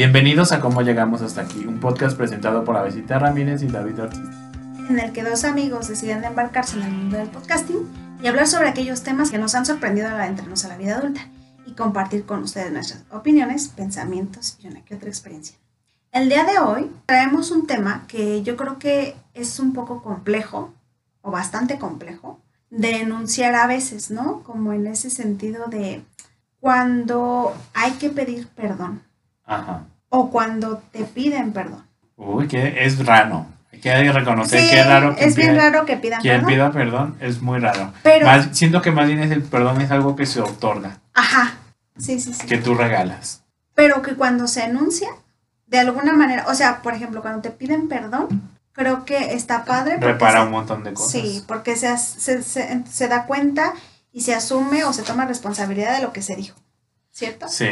Bienvenidos a Cómo Llegamos Hasta Aquí, un podcast presentado por Avesita Ramírez y David Ortiz. En el que dos amigos deciden embarcarse en el mundo del podcasting y hablar sobre aquellos temas que nos han sorprendido al adentrarnos a la vida adulta y compartir con ustedes nuestras opiniones, pensamientos y una que otra experiencia. El día de hoy traemos un tema que yo creo que es un poco complejo o bastante complejo de enunciar a veces, ¿no? Como en ese sentido de cuando hay que pedir perdón Ajá. O cuando te piden perdón. Uy, que es raro. Hay que reconocer Sí, que es raro que es bien pida- raro que pidan quien perdón. pida perdón es muy raro. Pero- Más- siento que más bien es el perdón es algo que se otorga, Ajá, sí, sí, sí. que tú regalas. pero que cuando se enuncia, de alguna manera, o sea, por ejemplo, cuando te piden perdón, creo que está padre. Repara se- un montón de cosas. Sí, porque se, se- se da cuenta y se asume o se toma responsabilidad de lo que se dijo, ¿cierto? Sí.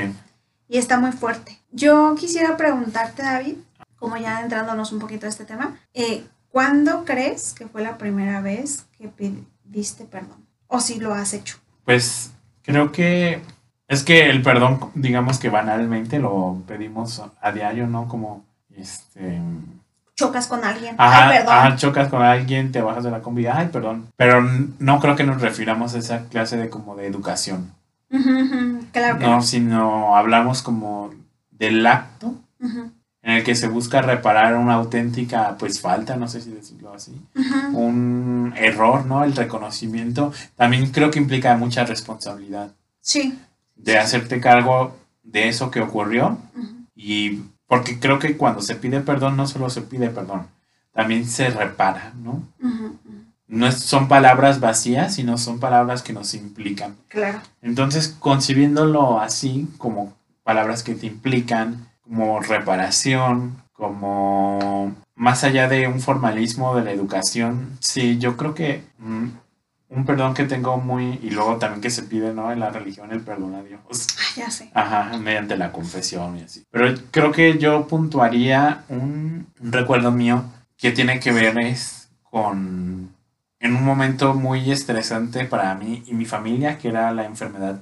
Y está muy fuerte. Yo quisiera preguntarte, David, como ya entrándonos un poquito a este tema, eh, ¿cuándo crees que fue la primera vez que pediste perdón? O si lo has hecho. Pues creo que es que el perdón, digamos que banalmente lo pedimos a diario, ¿no? Como este Chocas con alguien. Ajá, Ay, perdón. ajá, chocas con alguien, te bajas de la combi, ay, perdón. Pero no creo que nos refiramos a esa clase de como de educación, Claro que no, no. sino hablamos como del acto en el que se busca reparar una auténtica, pues, falta, no sé si decirlo así, un error, ¿no? El reconocimiento también creo que implica mucha responsabilidad Sí. de hacerte cargo de eso que ocurrió y porque creo que cuando se pide perdón no solo se pide perdón, también se repara, ¿no? No es- son palabras vacías, sino son palabras que nos implican. Claro. Entonces, concibiéndolo así, como palabras que te implican, como reparación, como más allá de un formalismo de la educación, sí, yo creo que mm, un perdón que tengo muy, y luego también que se pide, ¿no? En la religión, el perdón a Dios. Ay, ya sé. Ajá, mediante la confesión y así. Pero creo que yo puntuaría un, un recuerdo mío que tiene que ver es con en un momento muy estresante para mí y mi familia, que era la enfermedad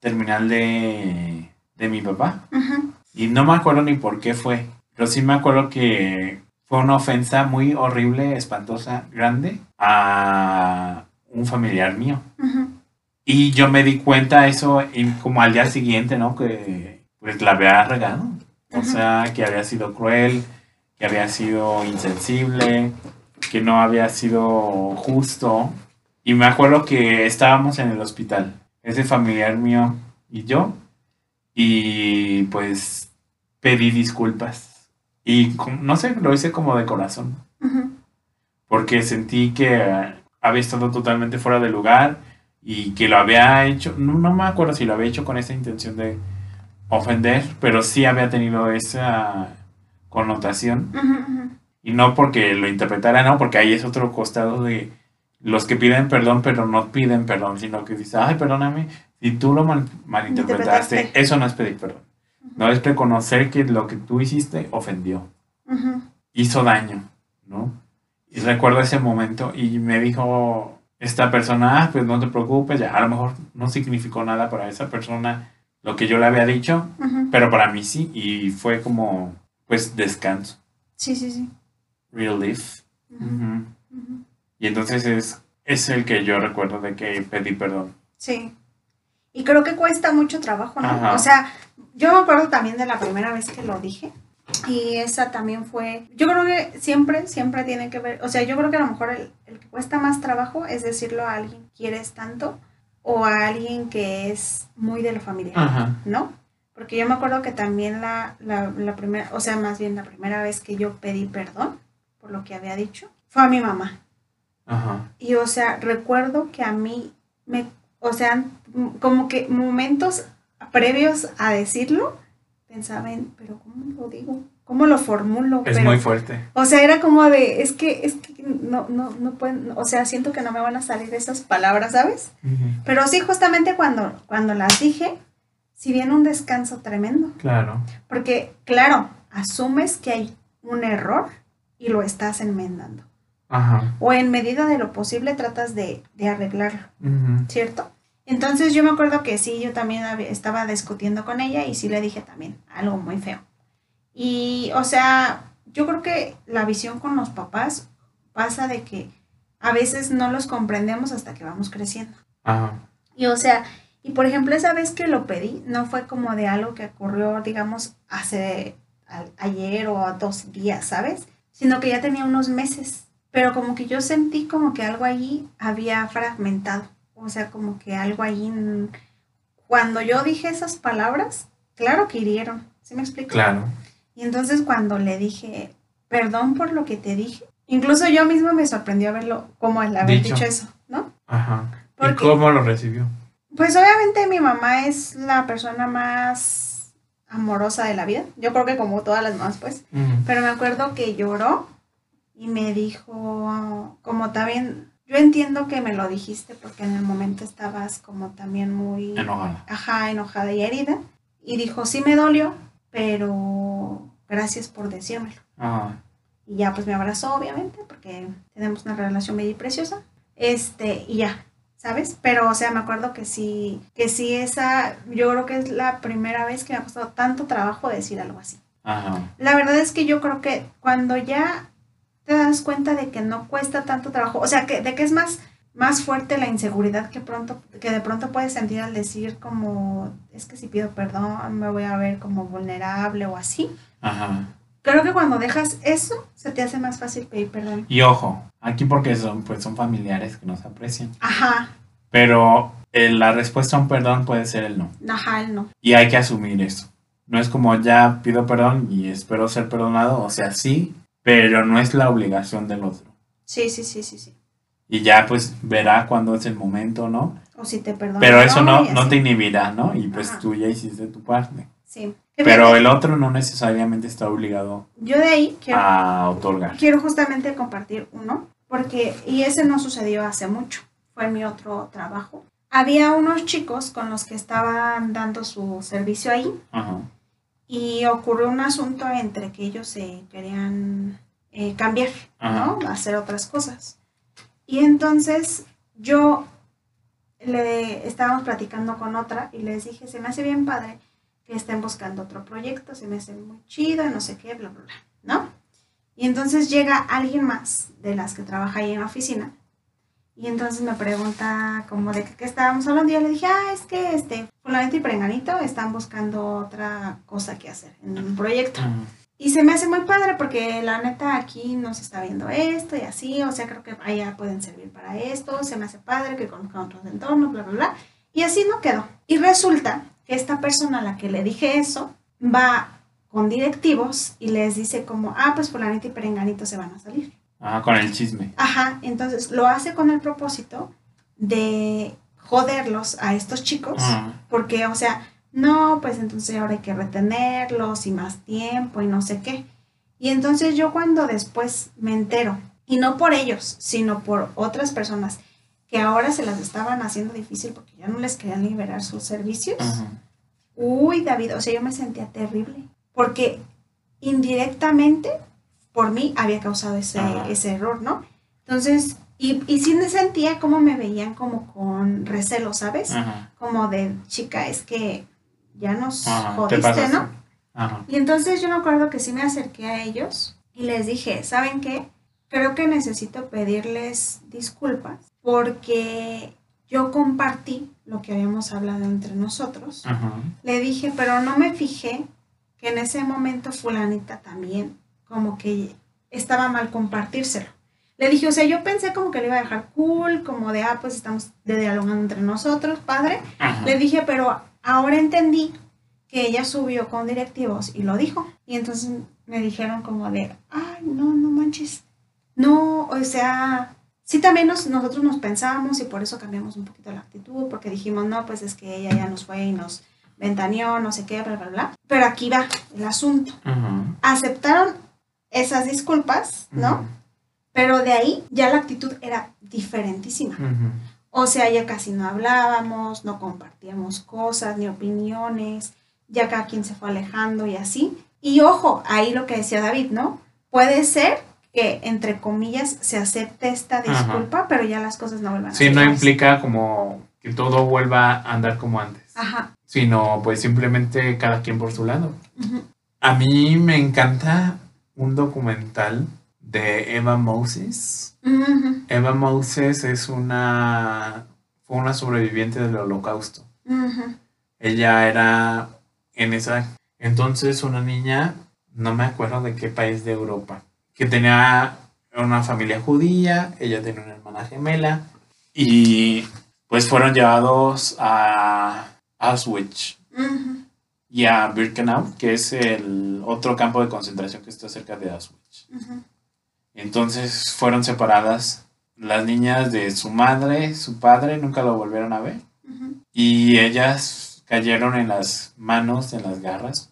terminal de, de mi papá. Ujú. Y no me acuerdo ni por qué fue, pero sí me acuerdo que fue una ofensa muy horrible, espantosa, grande a un familiar mío. Ujú. Y yo me di cuenta eso y como al día siguiente, ¿no? Que pues la había regado. O Ujú. sea, que había sido cruel, que había sido insensible, que no había sido justo. Y me acuerdo que estábamos en el hospital, ese familiar mío y yo, y pues pedí disculpas. Y no sé, lo hice como de corazón porque sentí que había estado totalmente fuera de lugar y que lo había hecho, no, no me acuerdo si lo había hecho con esa intención de ofender, pero sí había tenido esa connotación ujú. Y no porque lo interpretara, no, porque ahí es otro costado de los que piden perdón pero no piden perdón, sino que dices, ay, perdóname, si tú lo mal- malinterpretaste, Interpretaste. eso no es pedir perdón, no es reconocer que lo que tú hiciste ofendió hizo daño, ¿no? Y recuerdo ese momento y me dijo esta persona, ah, pues no te preocupes, ya a lo mejor no significó nada para esa persona lo que yo le había dicho, pero para mí sí, y fue como, pues, descanso, Sí, sí, sí. Relief. Ujú. Y entonces es, es el que yo recuerdo de que pedí perdón. Sí. Y creo que cuesta mucho trabajo, ¿no? Ajá. O sea, yo me acuerdo también de la primera vez que lo dije. Y esa también fue, yo creo que siempre, siempre tiene que ver, o sea, yo creo que a lo mejor el, el que cuesta más trabajo es decirlo a alguien que quieres tanto o a alguien que es muy de la familia, Ajá. ¿no? Porque yo me acuerdo que también la, la, la primera, o sea, más bien la primera vez que yo pedí perdón por lo que había dicho, fue a mi mamá. Ajá. Y o sea, recuerdo que a mí me, o sea, como que momentos previos a decirlo, pensaba en, pero ¿cómo lo digo? ¿Cómo lo formulo? Es Pero, muy fuerte. O sea, era como de, es que, es que no, no, no pueden, o sea, siento que no me van a salir esas palabras, ¿sabes? Pero sí, justamente cuando, cuando las dije, si viene un descanso tremendo. Claro. Porque, claro, asumes que hay un error y lo estás enmendando. Ajá. O en medida de lo posible tratas de, de arreglarlo, Ujú. ¿cierto? Entonces yo me acuerdo que sí, yo también había- estaba discutiendo con ella y sí le dije también algo muy feo. Y, o sea, yo creo que la visión con los papás pasa de que a veces no los comprendemos hasta que vamos creciendo. Ajá. Y, o sea, y por ejemplo, esa vez que lo pedí, no fue como de algo que ocurrió, digamos, hace a- ayer o a dos días, ¿sabes? Sino que ya tenía unos meses. Pero como que yo sentí como que algo allí había fragmentado. O sea, como que algo allí... Cuando yo dije esas palabras, claro que hirieron. ¿Sí me explico? Claro. Y entonces cuando le dije, perdón por lo que te dije, incluso yo misma me sorprendió verlo, como el haber Dicho. dicho eso, ¿no? Ajá. ¿Y cómo lo recibió? Pues obviamente mi mamá es la persona más amorosa de la vida. Yo creo que como todas las mamás, pues. Pero me acuerdo que lloró y me dijo, como también, yo entiendo que me lo dijiste porque en el momento estabas como también muy, Enojada. ajá, enojada y herida. Y dijo, sí me dolió, pero gracias por decírmelo. Y ya pues me abrazó, obviamente, porque tenemos una relación medio preciosa. Este, y ya, ¿sabes? Pero, o sea, me acuerdo que sí, que sí esa, yo creo que es la primera vez que me ha costado tanto trabajo decir algo así. Ajá. La verdad es que yo creo que cuando ya te das cuenta de que no cuesta tanto trabajo, o sea, que, de que es más, más fuerte la inseguridad que pronto, que de pronto puedes sentir al decir como, es que si pido perdón me voy a ver como vulnerable o así. Ajá. Creo que cuando dejas eso, se te hace más fácil pedir perdón. Y ojo, aquí porque son, pues son familiares que nos aprecian. Ajá, Pero eh, la respuesta a un perdón puede ser el no. ajá, el no. Y hay que asumir eso. No es como ya pido perdón y espero ser perdonado. O sea, sí, pero no es la obligación del otro. Sí, sí, sí, sí, sí. Y ya pues verá cuándo es el momento, ¿no? O si te perdonan. Pero eso no, no te inhibirá, ¿no? Y pues Ajá. tú ya hiciste tu parte. Sí. Pero el otro no necesariamente está obligado Yo de ahí quiero, a otorgar. quiero justamente compartir uno, porque, y ese no sucedió hace mucho, fue en mi otro trabajo. Había unos chicos con los que estaban dando su servicio ahí Ajá. y ocurrió un asunto entre que ellos se querían eh, cambiar, ¿no? Hacer otras cosas. Y entonces yo le estábamos platicando con otra y les dije, se me hace bien padre que estén buscando otro proyecto, se me hace muy chido, no sé qué, bla, bla, bla, ¿no? Y entonces llega alguien más de las que trabaja ahí en la oficina y entonces me pregunta como de qué, estábamos hablando y yo le dije, ah, es que este, fulanito y prenganito están buscando otra cosa que hacer en un proyecto. Y se me hace muy padre porque la neta aquí nos está viendo esto y así, o sea, creo que allá pueden servir para esto, se me hace padre que conozcan otros entornos, bla, bla, bla. Y así no quedó. Y resulta que esta persona a la que le dije eso va con directivos y les dice como, ah, pues fulanito y perenganito se van a salir. Ajá, con el chisme. Ajá, entonces lo hace con el propósito de joderlos a estos chicos. Ajá. Porque, o sea, no, pues entonces ahora hay que retenerlos y más tiempo y no sé qué. Y entonces yo cuando después me entero, y no por ellos, sino por otras personas que ahora se las estaban haciendo difícil porque ya no les querían liberar sus servicios. Ajá. Uy, David, o sea, yo me sentía terrible. Porque indirectamente, por mí, había causado ese, ese error, ¿no? Entonces, y, y sí me sentía como me veían como con recelo, ¿sabes? Ajá. como de chica, es que ya nos Ajá. ¿Qué jodiste? ¿no? Ajá. Y entonces yo me acuerdo que sí me acerqué a ellos y les dije, ¿saben qué? Creo que necesito pedirles disculpas porque yo compartí lo que habíamos hablado entre nosotros. Le dije, pero no me fijé que en ese momento fulanita también como que estaba mal compartírselo. Le dije, o sea, yo pensé como que le iba a dejar cool, como de, ah, pues estamos de dialogando entre nosotros, padre. Ajá. Le dije, pero ahora entendí que ella subió con directivos y lo dijo. Y entonces me dijeron como de, ay, no, no manches. No, o sea, sí también nos- nosotros nos pensábamos y por eso cambiamos un poquito la actitud, porque dijimos, no, pues es que ella ya nos fue y nos ventaneó, no sé qué, bla, bla, bla. Pero aquí va el asunto. Aceptaron esas disculpas, ¿no? Pero de ahí ya la actitud era diferentísima. O sea, ya casi no hablábamos, no compartíamos cosas ni opiniones, ya cada quien se fue alejando y así. Y ojo, ahí lo que decía David, ¿no? Puede ser que, entre comillas, se acepte esta Ajá. disculpa, pero ya las cosas no vuelvan a Sí, no implica como que todo vuelva a andar como antes, Ajá. Sino pues simplemente cada quien por su lado. A mí me encanta un documental de Eva Moses. Eva Moses es una fue una sobreviviente del Holocausto. Ella era en esa entonces una niña, no me acuerdo de qué país de Europa, que tenía una familia judía, ella tenía una hermana gemela y pues fueron llevados a Auschwitz y a Birkenau, que es el otro campo de concentración que está cerca de Auschwitz. Entonces fueron separadas las niñas de su madre, su padre, nunca lo volvieron a ver. Y ellas cayeron en las manos, en las garras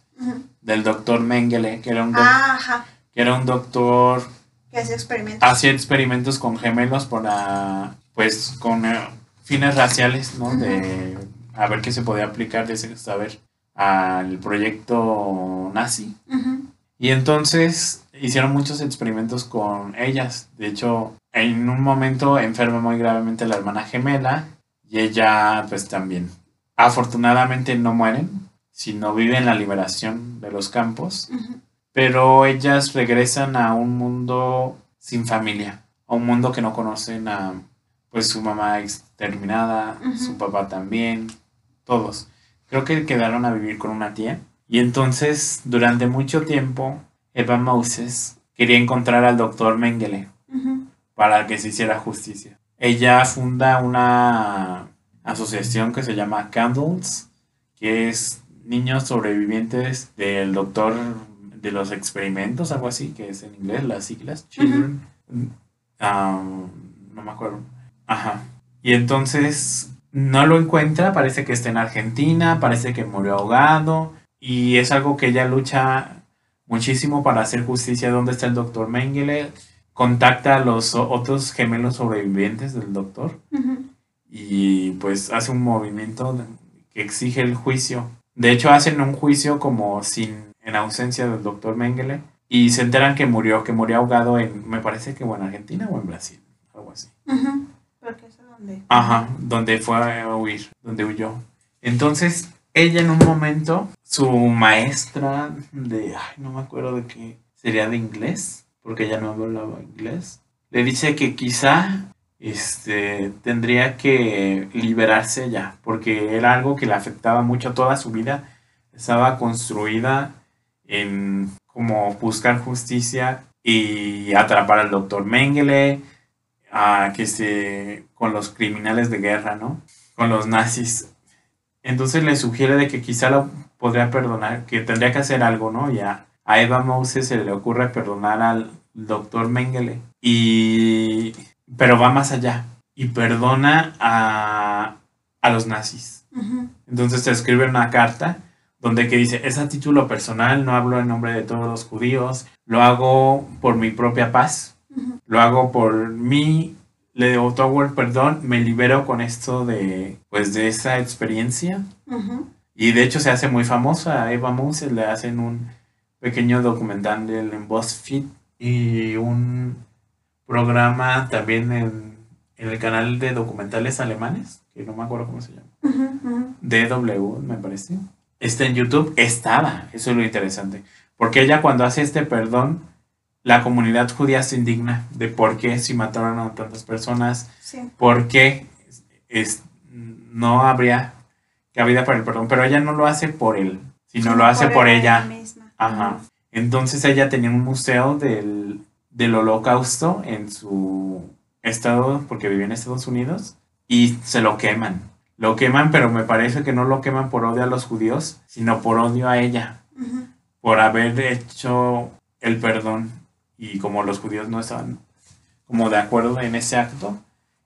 del doctor Mengele, que era un, Ah, que era un doctor, que hace experimentos. hacía experimentos con gemelos para, pues, con eh, fines raciales, ¿no? De a ver qué se podía aplicar, de ese saber, al proyecto nazi. Y entonces hicieron muchos experimentos con ellas. De hecho, en un momento enferma muy gravemente la hermana gemela y ella pues también. Afortunadamente no mueren, sino viven la liberación de los campos, pero ellas regresan a un mundo sin familia, a un mundo que no conocen a pues su mamá exterminada, su papá también, todos. Creo que quedaron a vivir con una tía. Y entonces, durante mucho tiempo, Eva Moses quería encontrar al doctor Mengele para que se hiciera justicia. Ella funda una asociación que se llama Candles, que es niños sobrevivientes del doctor de los experimentos, algo así, que es en inglés las siglas, Children. um, no me acuerdo. Ajá. Y entonces no lo encuentra, parece que está en Argentina, parece que murió ahogado, y es algo que ella lucha muchísimo para hacer justicia. ¿Dónde está el doctor Mengele? Contacta a los otros gemelos sobrevivientes del doctor y pues hace un movimiento que exige el juicio. De hecho, hacen un juicio como sin, en ausencia del doctor Mengele y se enteran que murió, que murió ahogado en, me parece que o en Argentina o en Brasil, algo así. Ajá, donde fue a huir, donde huyó. Entonces, ella en un momento, su maestra de, ay, no me acuerdo de qué, sería de inglés, porque ella no hablaba inglés, le dice que quizá este, tendría que liberarse ya, porque era algo que le afectaba mucho toda su vida, estaba construida en como buscar justicia y atrapar al doctor Mengele, a que se con los criminales de guerra, ¿no? Con los nazis. Entonces le sugiere de que quizá lo podría perdonar, que tendría que hacer algo, ¿no? Y a, Eva Moses se le ocurre perdonar al doctor Mengele. Y pero va más allá y perdona a, a los nazis. Entonces te escribe una carta donde que dice, es a título personal, no hablo en nombre de todos los judíos, lo hago por mi propia paz, lo hago por mí, le otorgo el perdón, me libero con esto de, pues, de esa experiencia. Y de hecho se hace muy famosa, a Eva Moses le hacen un pequeño documental en BuzzFeed y un programa también en, en el canal de documentales alemanes, que no me acuerdo cómo se llama. Ujú. DW, me parece. Está en YouTube, estaba, eso es lo interesante. Porque ella cuando hace este perdón, la comunidad judía se indigna de por qué si mataron a tantas personas, Sí. por qué es, no habría cabida para el perdón. Pero ella no lo hace por él, sino lo hace por ella. misma. Ajá. Entonces ella tenía un museo del, del holocausto en su estado, porque vivía en Estados Unidos, y se lo queman. Lo queman, pero me parece que no lo queman por odio a los judíos, sino por odio a ella, por haber hecho el perdón. Y como los judíos no estaban como de acuerdo en ese acto,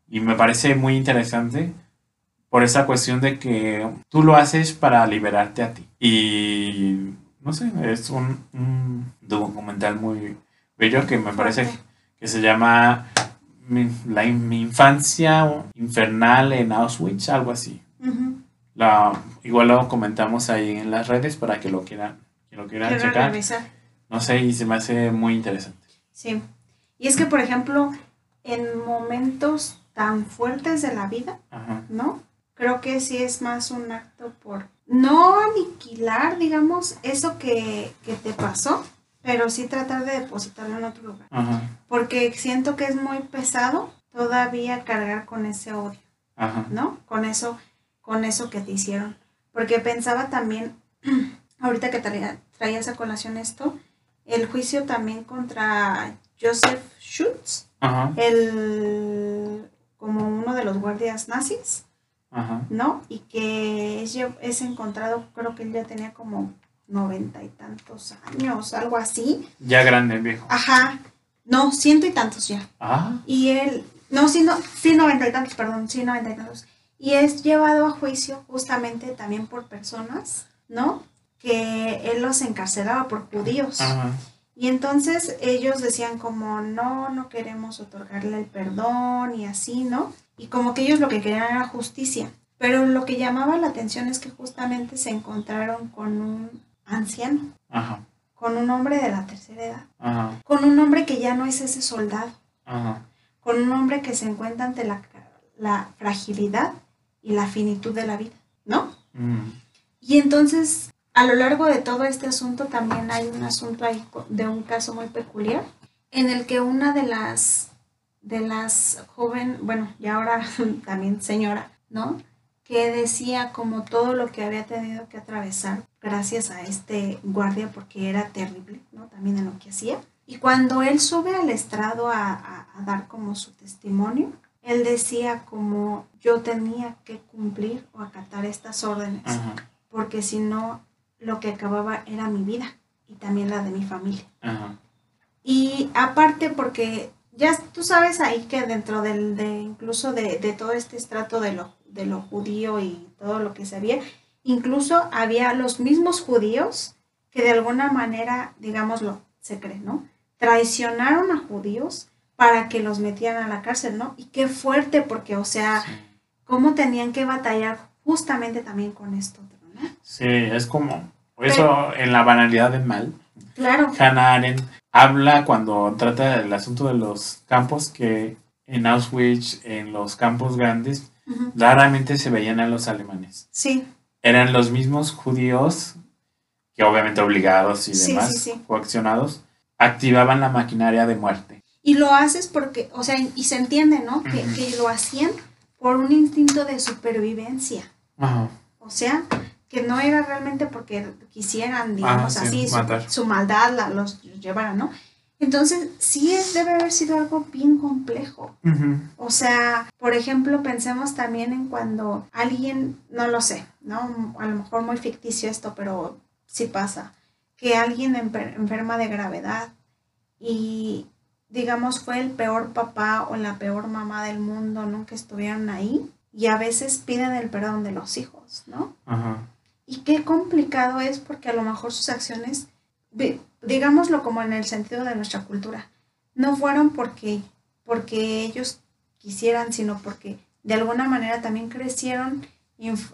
y me parece muy interesante por esa cuestión de que tú lo haces para liberarte a ti. Y no sé, es un, un documental muy bello que me parece que se llama Mi, la, mi infancia infernal en Auschwitz, algo así. La, igual lo comentamos ahí en las redes para que lo quieran, que lo quieran Quiero checar. revisar. No sé, y se me hace muy interesante. Sí. Y es que, por ejemplo, en momentos tan fuertes de la vida, Ajá. ¿no? Creo que sí es más un acto por no aniquilar, digamos, eso que, que te pasó, pero sí tratar de depositarlo en otro lugar. Ajá. Porque siento que es muy pesado todavía cargar con ese odio, Ajá. ¿no? Con eso, con eso que te hicieron. Porque pensaba también, ahorita que traía, traías a colación esto, el juicio también contra Joseph Schutz, Ajá. el como uno de los guardias nazis, Ajá. ¿no? Y que es, es encontrado, creo que él ya tenía como noventa y tantos años, algo así. Ya grande, viejo. Ajá, no, ciento y tantos ya. Ah. Y él, no, sí, no, sí, noventa y tantos, perdón, sí, noventa y tantos. Y es llevado a juicio justamente también por personas, ¿no? Que él los encarcelaba por judíos. Ajá. Y entonces ellos decían como, no, no queremos otorgarle el perdón y así, ¿no? Y como que ellos lo que querían era justicia. Pero lo que llamaba la atención es que justamente se encontraron con un anciano, Ajá. con un hombre de la tercera edad, Ajá. con un hombre que ya no es ese soldado, Ajá. con un hombre que se encuentra ante la, la fragilidad y la finitud de la vida, ¿no? Mm. Y entonces, a lo largo de todo este asunto, también hay un asunto ahí de un caso muy peculiar, en el que una de las, de las joven, bueno, y ahora también señora, ¿no? Que decía como todo lo que había tenido que atravesar gracias a este guardia, porque era terrible, ¿no? También en lo que hacía. Y cuando él sube al estrado a, a- a dar como su testimonio, él decía como yo tenía que cumplir o acatar estas órdenes Ajá. porque si no, lo que acababa era mi vida y también la de mi familia. Ajá. Y aparte porque ya tú sabes ahí que dentro del, de incluso de, de todo este estrato de lo, de lo judío y todo lo que se había, incluso había los mismos judíos que de alguna manera, digámoslo, se cree, ¿no? Traicionaron a judíos para que los metieran a la cárcel, ¿no? Y qué fuerte, porque, o sea, Sí. cómo tenían que batallar justamente también con esto. Sí, es como eso en la banalidad del mal. Claro, Hannah Arendt habla cuando trata del asunto de los campos que en Auschwitz, en los campos grandes, raramente se veían a los alemanes. sí, Eran los mismos judíos que obviamente obligados y Sí, demás, sí, sí. coaccionados, activaban la maquinaria de muerte. y lo haces porque, o sea, y, se entiende, ¿no? Que lo hacían por un instinto de supervivencia, Ajá. o sea, que no era realmente porque quisieran, digamos Ah, sí, así, su, maldad la, los llevara, ¿no? Entonces, sí es, debe haber sido algo bien complejo. O sea, por ejemplo, pensemos también en cuando alguien, no lo sé, ¿no? A lo mejor muy ficticio esto, pero sí pasa, que alguien enferma de gravedad y, digamos, fue el peor papá o la peor mamá del mundo, nunca estuvieron ahí y a veces piden el perdón de los hijos, ¿no? Ajá. Y qué complicado es porque a lo mejor sus acciones, digámoslo como en el sentido de nuestra cultura, no fueron porque, porque ellos quisieran, sino porque de alguna manera también crecieron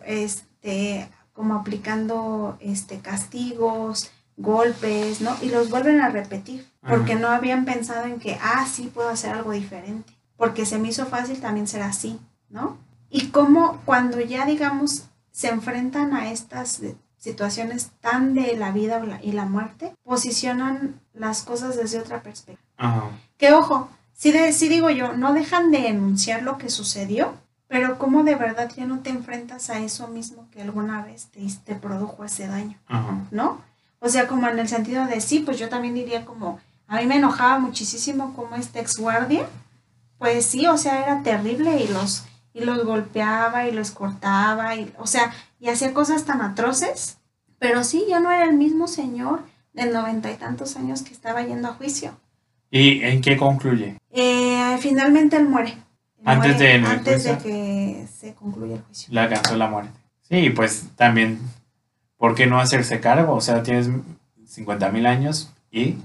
este, como aplicando este, castigos, golpes, ¿no? Y los vuelven a repetir, porque Ajá. no habían pensado en que, ah, sí puedo hacer algo diferente, porque se me hizo fácil también ser así, ¿no? Y cómo cuando ya, digamos, se enfrentan a estas situaciones tan de la vida y la muerte, posicionan las cosas desde otra perspectiva. Ajá. Que ojo, sí, de, sí digo yo, no dejan de enunciar lo que sucedió, pero cómo de verdad ya no te enfrentas a eso mismo que alguna vez te, te produjo ese daño, Ajá. ¿no? O sea, como en el sentido de sí, pues yo también diría como, a mí me enojaba muchísimo como este ex guardia, pues sí, o sea, era terrible y los, y los golpeaba y los cortaba, y, o sea, y hacía cosas tan atroces, pero sí, ya no era el mismo señor de noventa y tantos años que estaba yendo a juicio. ¿Y en qué concluye? Eh, finalmente él muere. Él Antes muere de- antes de que se concluya el juicio. Le alcanzó la muerte. Sí, pues también, ¿por qué no hacerse cargo? O sea, tienes 50 mil años y,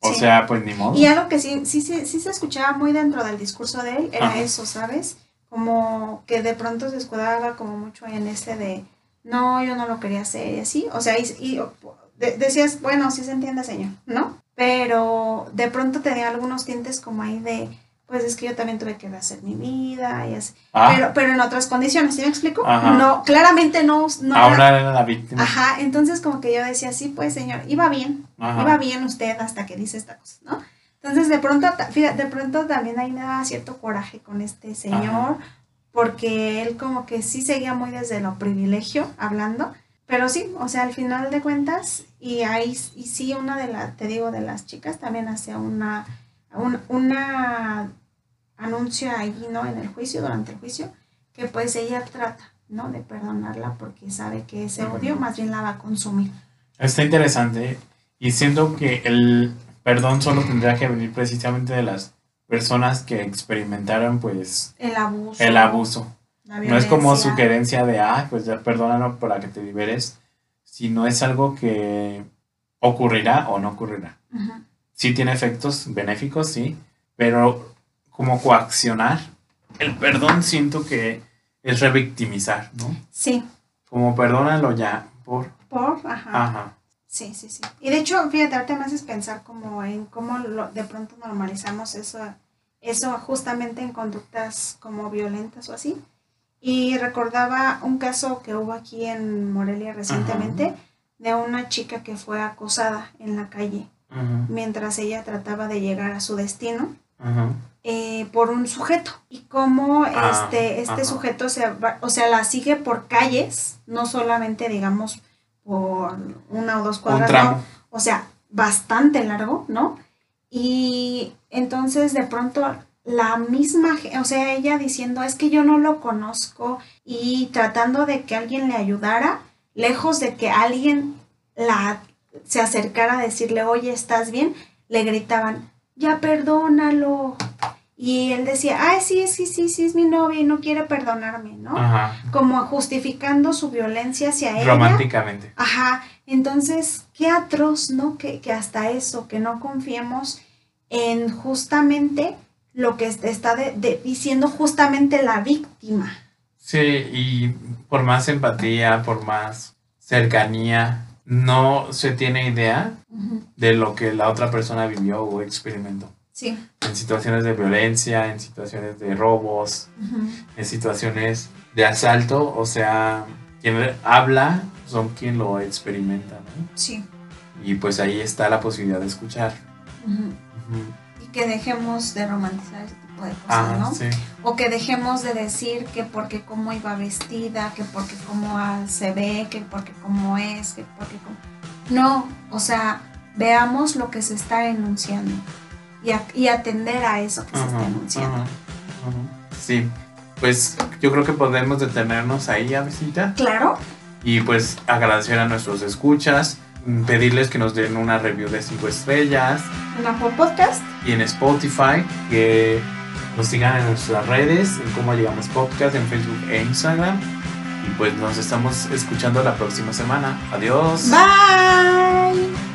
o sí. sea, pues ni modo. Y algo que sí, sí, sí, sí se escuchaba muy dentro del discurso de él era Ajá. eso, ¿sabes? Como que de pronto se escudaba como mucho en ese de, no, yo no lo quería hacer y así. O sea, y, y, de- decías, bueno, sí se entiende, señor, ¿no? Pero de pronto tenía algunos tintes como ahí de, pues es que yo también tuve que rehacer mi vida y así. Ah, Pero, pero en otras condiciones, ¿sí me explico? Ajá. No, claramente no, no era- ahora era la víctima. Ajá, entonces como que yo decía, sí, pues señor, iba bien, Ajá. iba bien usted hasta que dice esta cosa, ¿no? Entonces de pronto, fíjate, de pronto también ahí me daba cierto coraje con este señor, porque él como que sí seguía muy desde lo privilegio hablando, pero sí, o sea, al final de cuentas, y ahí, y sí, una de las, te digo, de las chicas también hacía una, un, una anuncio ahí, ¿no? En el juicio, durante el juicio, que pues ella trata, ¿no? De perdonarla porque sabe que ese odio más bien la va a consumir. Está interesante y siento que el perdón solo tendría que venir precisamente de las personas que experimentaron pues El abuso. el abuso. No es como sugerencia de, ah, pues ya perdónalo para que te liberes, sino es algo que ocurrirá o no ocurrirá. Ujú. Sí tiene efectos benéficos, sí, pero como coaccionar, el perdón siento que es revictimizar, ¿no? Sí, Como perdónalo ya, por... por, ajá. Ajá. Sí, sí, sí. Y de hecho, fíjate, ahorita me haces pensar como en cómo lo- de pronto normalizamos eso, eso justamente en conductas como violentas o así. Y recordaba un caso que hubo aquí en Morelia recientemente de una chica que fue acosada en la calle mientras ella trataba de llegar a su destino. eh, por un sujeto y cómo Ah, este, este sujeto se va- o sea, la sigue por calles, no solamente digamos por una o dos Un cuadras, tramo. o sea, bastante largo, ¿no? Y entonces de pronto la misma, o sea, ella diciendo, es que yo no lo conozco y tratando de que alguien le ayudara, lejos de que alguien la se acercara a decirle, oye, ¿estás bien? Le gritaban, ya perdónalo. Y él decía, ay, sí, sí, sí, sí, es mi novia y no quiere perdonarme, ¿no? Ajá. Como justificando su violencia hacia ella. Románticamente. Ajá, entonces, qué atroz, ¿no? Que, que hasta eso, que no confiemos en justamente lo que est- está de- de- diciendo justamente la víctima. Sí, y por más empatía, por más cercanía, no se tiene idea de lo que la otra persona vivió o experimentó. Sí. En situaciones de violencia, en situaciones de robos, en situaciones de asalto, o sea, quien habla son quien lo experimenta, ¿no? Sí. Y pues ahí está la posibilidad de escuchar. Y que dejemos de romantizar ese tipo de cosas, Ah, ¿no? sí. O que dejemos de decir que porque cómo iba vestida, que porque cómo ah, se ve, que porque cómo es, que porque cómo... No, o sea, veamos lo que se está denunciando y, a- y atender a eso que se está ajá, ajá. Sí, pues yo creo que podemos detenernos ahí, Avisita. Claro, Y pues agradecer a nuestros escuchas, pedirles que nos den una review de 5 estrellas en Apple Podcast. y en Spotify, que nos sigan en nuestras redes, en cómo llegamos podcast, en Facebook e Instagram. Y pues nos estamos escuchando la próxima semana. Adiós. Bye.